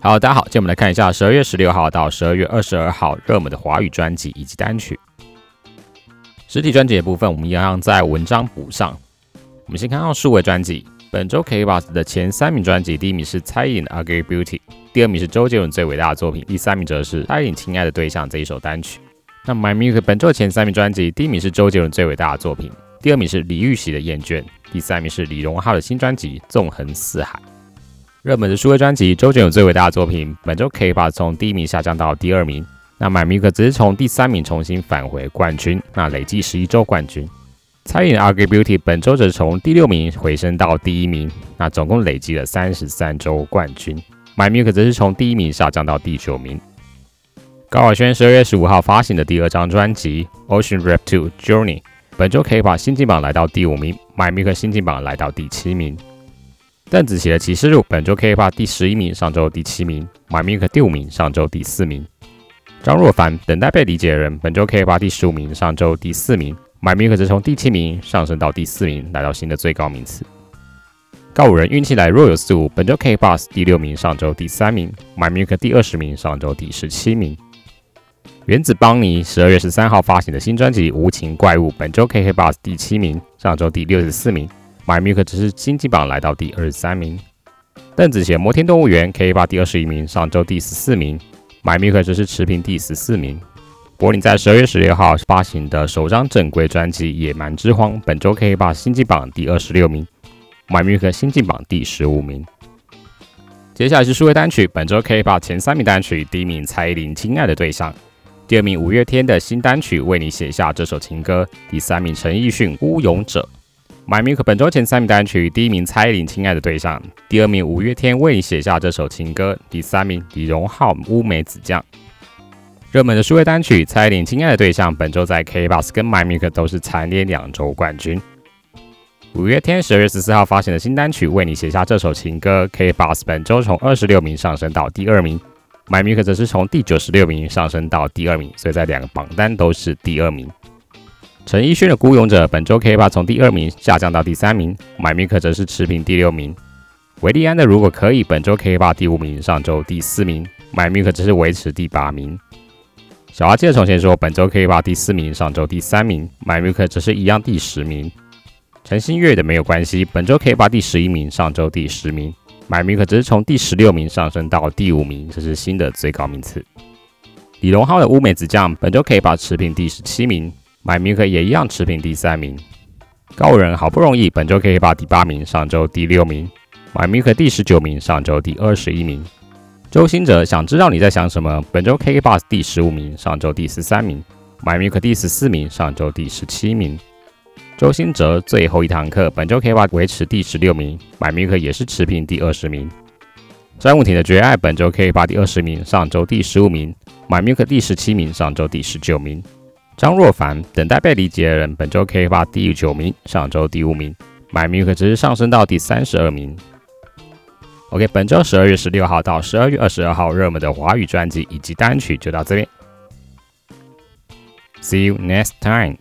好，大家好，今天我们来看一下十二月十六号到十二月二十二号热门的华语专辑以及单曲。实体专辑的部分，我们一样在文章补上。我们先看到数位专辑，本周 k b o s 的前三名专辑，第一名是蔡依林的《Ugly Beauty》，第二名是周杰伦最伟大的作品，第三名则是蔡依林《亲爱的对象》这一首单曲。那 My Music 本周前三名专辑，第一名是周杰伦最伟大的作品，第二名是李玉玺的《厌倦》，第三名是李荣浩的新专辑《纵横四海》。热门的数位专辑，周杰伦最伟大的作品，本周 K Bus 从第一名下降到第二名。那 My Music 只是从第三名重新返回冠军，那累计十一周冠军。蔡依林的《Ugly Beauty》本周则从第六名回升到第一名，那总共累计了三十三周冠军。My m u s 则是从第一名下降到第九名。高尔轩十二月十五号发行的第二张专辑《Ocean Rap to Journey》，本周 K 把新进榜来到第五名，My m u s 新进榜来到第七名。邓紫棋的《启示录》本周 K 把第十一名，上周第七名，My Music 第五名，上周第四名。张若凡《等待被理解的人》本周 K 把第十五名，上周第四名，My Music 则从第七名上升到第四名，来到新的最高名次。告五人运气来若有似无，本周 K Bus 第六名，上周第三名，My Music 第二十名，上周第十七名。原子邦尼十二月十三号发行的新专辑《无情怪物》，本周 KK Bus 第七名，上周第六十四名。My Music 只是新进榜来到第二十三名。邓紫棋《摩天动物园》K 八第二十一名，上周第十四名。My Music 只是持平第十四名。柏林在十二月十六号发行的首张正规专辑《野蛮之荒》，本周 K 八新进榜第二十六名。My Music 新进榜第十五名。接下来是数位单曲，本周 K 八前三名单曲，第一名蔡依林《亲爱的对象》。第二名五月天的新单曲《为你写下这首情歌》，第三名陈奕迅《孤勇者》。My Music 本周前三名单曲：第一名蔡依林《亲爱的对象》，第二名五月天《为你写下这首情歌》，第三名李荣浩《乌梅子酱》。热门的数位单曲：蔡依林《亲爱的对象》本周在 K Bus 跟 My Music 都是蝉联两周冠军。五月天十二月十四号发行的新单曲《为你写下这首情歌》，K Bus 本周从二十六名上升到第二名。My Music 则是从第九十六名上升到第二名，所以在两个榜单都是第二名。陈奕迅的《孤勇者》本周 K 把从第二名下降到第三名，My Music 则是持平第六名。维利安的《如果可以》本周 K 把第五名，上周第四名，My Music 则是维持第八名。小阿姐的重新说本周 K 把第四名，上周第三名，My Music 则是一样第十名。陈星月的《没有关系》本周 K 把第十一名，上周第十名。My Music 只是从第十六名上升到第五名，这是新的最高名次。李荣浩的《乌梅子酱》本周可以把持平第十七名，My Music 也一样持平第三名。高人好不容易本周可以把第八名，上周第六名，My Music 第十九名，上周第二十一名。周星哲想知道你在想什么？本周 K Bus 第十五名，上周第十三名，My m i k 第十四名，上周第十七名。周星哲最后一堂课，本周 K 把维持第十六名，My m i k 也是持平第二十名。詹姆廷的绝爱本周 K 把第二十名，上周第十五名，My m i k 第十七名，上周第十九名。张若凡等待被理解的人本周 K 发第九名，上周第五名买名可值上升到第三十二名。OK，本周十二月十六号到十二月二十二号热门的华语专辑以及单曲就到这边。See you next time.